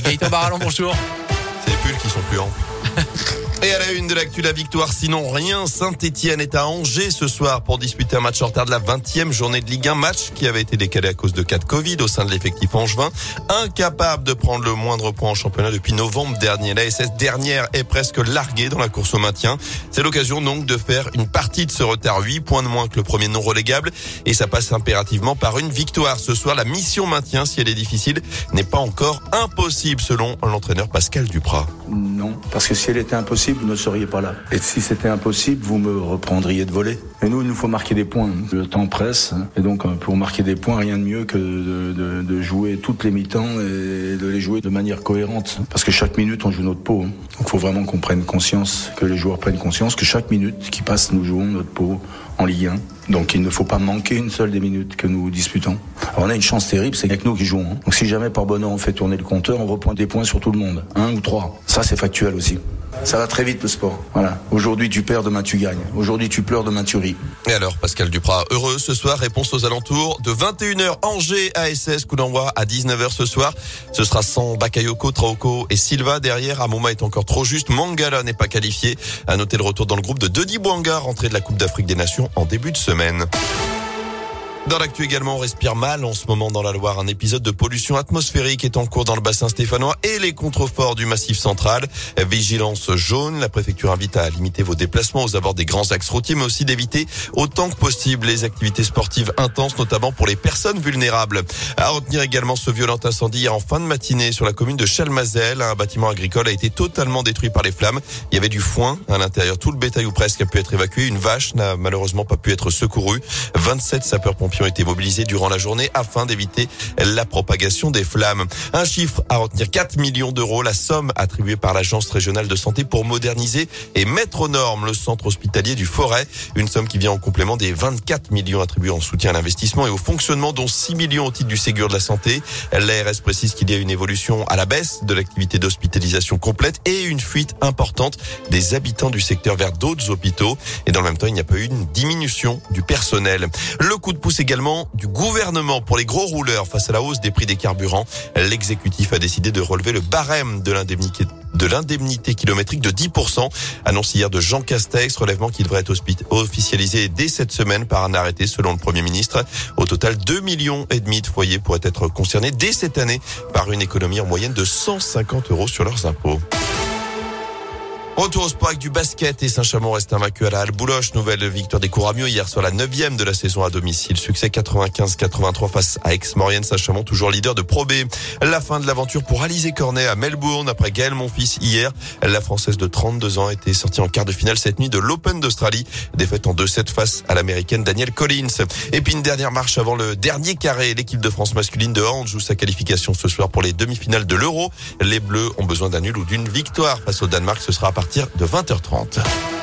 Gaëtan Barallon, bonjour. C'est les pulls qui sont plus amples. Et à la une de l'actu, la victoire, sinon rien. Saint-Etienne est à Angers ce soir pour disputer un match en retard de la 20e journée de Ligue 1. Match qui avait été décalé à cause de cas de Covid au sein de l'effectif angevin. Incapable de prendre le moindre point en championnat depuis novembre dernier. La SS dernière est presque larguée dans la course au maintien. C'est l'occasion donc de faire une partie de ce retard. 8 points de moins que le premier non relégable. Et ça passe impérativement par une victoire. Ce soir, la mission maintien, si elle est difficile, n'est pas encore impossible selon l'entraîneur Pascal Duprat. Non, parce que si elle était impossible, vous ne seriez pas là. Et si c'était impossible, vous me reprendriez de voler. Et nous, il nous faut marquer des points. Le temps presse. Et donc, pour marquer des points, rien de mieux que de, de, de jouer toutes les mi-temps et de les jouer de manière cohérente. Parce que chaque minute, on joue notre peau. Donc, il faut vraiment qu'on prenne conscience, que les joueurs prennent conscience que chaque minute qui passe, nous jouons notre peau en Ligue 1. Donc il ne faut pas manquer une seule des minutes que nous disputons. Alors on a une chance terrible, c'est avec nous qui jouons. Hein. Donc si jamais par bonheur on fait tourner le compteur, on reprend des points sur tout le monde. Un ou trois. Ça c'est factuel aussi. Ça va très vite le sport. Voilà. Aujourd'hui tu perds, demain tu gagnes. Aujourd'hui tu pleures, demain tu ris. Et alors Pascal Duprat, heureux ce soir, réponse aux alentours de 21h Angers ASS, coup d'envoi à 19h ce soir. Ce sera sans Bakayoko, Traoko et Silva derrière. Amouma est encore trop juste. Mangala n'est pas qualifié. À noter le retour dans le groupe de Denis Bouanga, rentré de la Coupe d'Afrique des Nations en début de semaine. Dans l'actu également, on respire mal en ce moment dans la Loire. Un épisode de pollution atmosphérique est en cours dans le bassin stéphanois et les contreforts du massif central. Vigilance jaune. La préfecture invite à limiter vos déplacements aux abords des grands axes routiers, mais aussi d'éviter autant que possible les activités sportives intenses, notamment pour les personnes vulnérables. À retenir également ce violent incendie en fin de matinée sur la commune de Chalmazel. Un bâtiment agricole a été totalement détruit par les flammes. Il y avait du foin à l'intérieur. Tout le bétail ou presque a pu être évacué. Une vache n'a malheureusement pas pu être secourue. 27 sapeurs-pompiers ont été mobilisés durant la journée afin d'éviter la propagation des flammes. Un chiffre à retenir 4 millions d'euros, la somme attribuée par l'Agence régionale de santé pour moderniser et mettre aux normes le centre hospitalier du Forêt. Une somme qui vient en complément des 24 millions attribués en soutien à l'investissement et au fonctionnement, dont 6 millions au titre du Ségur de la santé. L'ARS précise qu'il y a une évolution à la baisse de l'activité d'hospitalisation complète et une fuite importante des habitants du secteur vers d'autres hôpitaux. Et dans le même temps, il n'y a pas eu une diminution du personnel. Le coup de pouce également du gouvernement pour les gros rouleurs face à la hausse des prix des carburants. L'exécutif a décidé de relever le barème de l'indemnité de l'indemnité kilométrique de 10%. Annonce hier de Jean Castex, relèvement qui devrait être officialisé dès cette semaine par un arrêté selon le Premier ministre. Au total, 2 millions et demi de foyers pourraient être concernés dès cette année par une économie en moyenne de 150 euros sur leurs impôts. Retour au sport avec du basket et Saint-Chamond reste invaincu à la Halle Bouloche. Nouvelle victoire des Couramio hier sur la neuvième de la saison à domicile. Succès 95-83 face à Aix-Maurienne. Saint-Chamond toujours leader de Pro B. La fin de l'aventure pour Alizé Cornet à Melbourne après Gaël Monfils hier. La Française de 32 ans était sortie en quart de finale cette nuit de l'Open d'Australie. Défaite en 2-7 face à l'américaine Danielle Collins. Et puis une dernière marche avant le dernier carré. L'équipe de France masculine de hand joue sa qualification ce soir pour les demi-finales de l'Euro. Les Bleus ont besoin d'un nul ou d'une victoire face au Danemark. Ce sera à de 20h30.